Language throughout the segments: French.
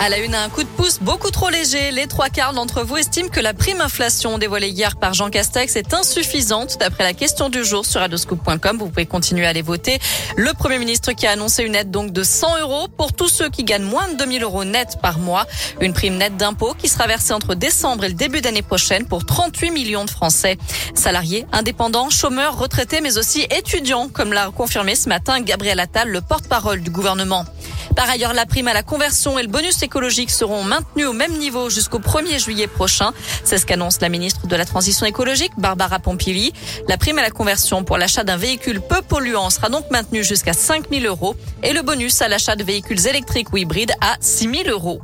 À la une, un coup de pouce beaucoup trop léger. Les trois quarts d'entre vous estiment que la prime inflation dévoilée hier par Jean Castex est insuffisante. D'après la question du jour sur radioscoop.com, vous pouvez continuer à aller voter. Le Premier ministre qui a annoncé une aide donc de 100 euros pour tous ceux qui gagnent moins de 2000 euros net par mois. Une prime nette d'impôt qui sera versée entre décembre et le début d'année prochaine pour 38 millions de Français. Salariés, indépendants, chômeurs, retraités, mais aussi étudiants, comme l'a confirmé ce matin Gabriel Attal, le porte-parole du gouvernement. Par ailleurs, la prime à la conversion et le bonus écologique seront maintenus au même niveau jusqu'au 1er juillet prochain. C'est ce qu'annonce la ministre de la Transition écologique, Barbara Pompili. La prime à la conversion pour l'achat d'un véhicule peu polluant sera donc maintenue jusqu'à 5 000 euros et le bonus à l'achat de véhicules électriques ou hybrides à 6 000 euros.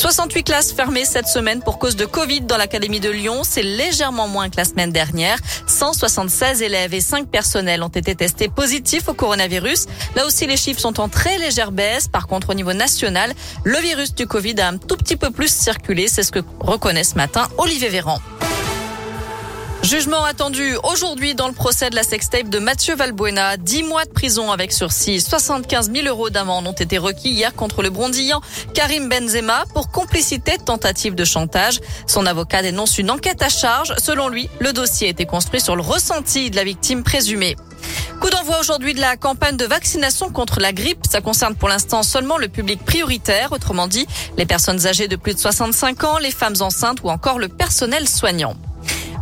68 classes fermées cette semaine pour cause de Covid dans l'Académie de Lyon. C'est légèrement moins que la semaine dernière. 176 élèves et 5 personnels ont été testés positifs au coronavirus. Là aussi, les chiffres sont en très légère baisse. Par contre, au niveau national, le virus du Covid a un tout petit peu plus circulé. C'est ce que reconnaît ce matin Olivier Véran. Jugement attendu aujourd'hui dans le procès de la sextape de Mathieu Valbuena. 10 mois de prison avec sursis. 75 000 euros d'amende ont été requis hier contre le brondillant Karim Benzema pour complicité tentative de chantage. Son avocat dénonce une enquête à charge. Selon lui, le dossier a été construit sur le ressenti de la victime présumée. Coup d'envoi aujourd'hui de la campagne de vaccination contre la grippe. Ça concerne pour l'instant seulement le public prioritaire, autrement dit les personnes âgées de plus de 65 ans, les femmes enceintes ou encore le personnel soignant.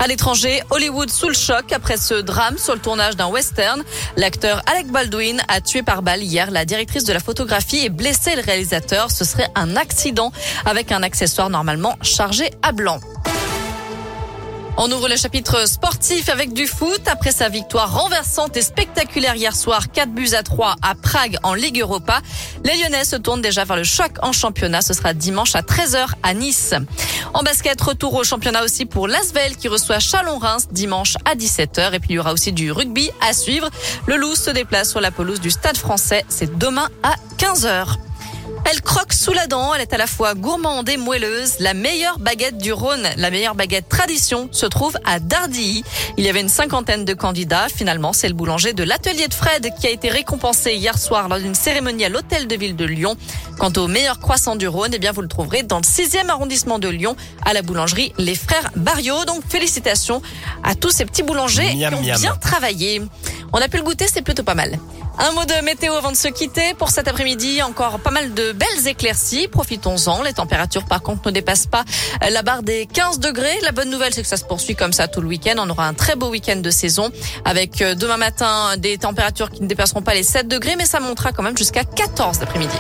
À l'étranger, Hollywood sous le choc après ce drame sur le tournage d'un western. L'acteur Alec Baldwin a tué par balle hier la directrice de la photographie et blessé le réalisateur. Ce serait un accident avec un accessoire normalement chargé à blanc. On ouvre le chapitre sportif avec du foot. Après sa victoire renversante et spectaculaire hier soir, 4 buts à 3 à Prague en Ligue Europa, les Lyonnais se tournent déjà vers le choc en championnat. Ce sera dimanche à 13h à Nice. En basket, retour au championnat aussi pour l'Asvel qui reçoit Chalon-Reims dimanche à 17h. Et puis il y aura aussi du rugby à suivre. Le Loup se déplace sur la pelouse du Stade français. C'est demain à 15h. Elle croque sous la dent, elle est à la fois gourmande et moelleuse. La meilleure baguette du Rhône, la meilleure baguette tradition, se trouve à Dardilly. Il y avait une cinquantaine de candidats. Finalement, c'est le boulanger de l'atelier de Fred qui a été récompensé hier soir lors d'une cérémonie à l'hôtel de ville de Lyon. Quant au meilleur croissant du Rhône, eh bien, vous le trouverez dans le sixième arrondissement de Lyon, à la boulangerie Les Frères Barriot. Donc, félicitations à tous ces petits boulangers qui ont bien travaillé. On a pu le goûter, c'est plutôt pas mal. Un mot de météo avant de se quitter. Pour cet après-midi, encore pas mal de belles éclaircies. Profitons-en. Les températures, par contre, ne dépassent pas la barre des 15 degrés. La bonne nouvelle, c'est que ça se poursuit comme ça tout le week-end. On aura un très beau week-end de saison avec euh, demain matin des températures qui ne dépasseront pas les 7 degrés, mais ça montera quand même jusqu'à 14 l'après-midi.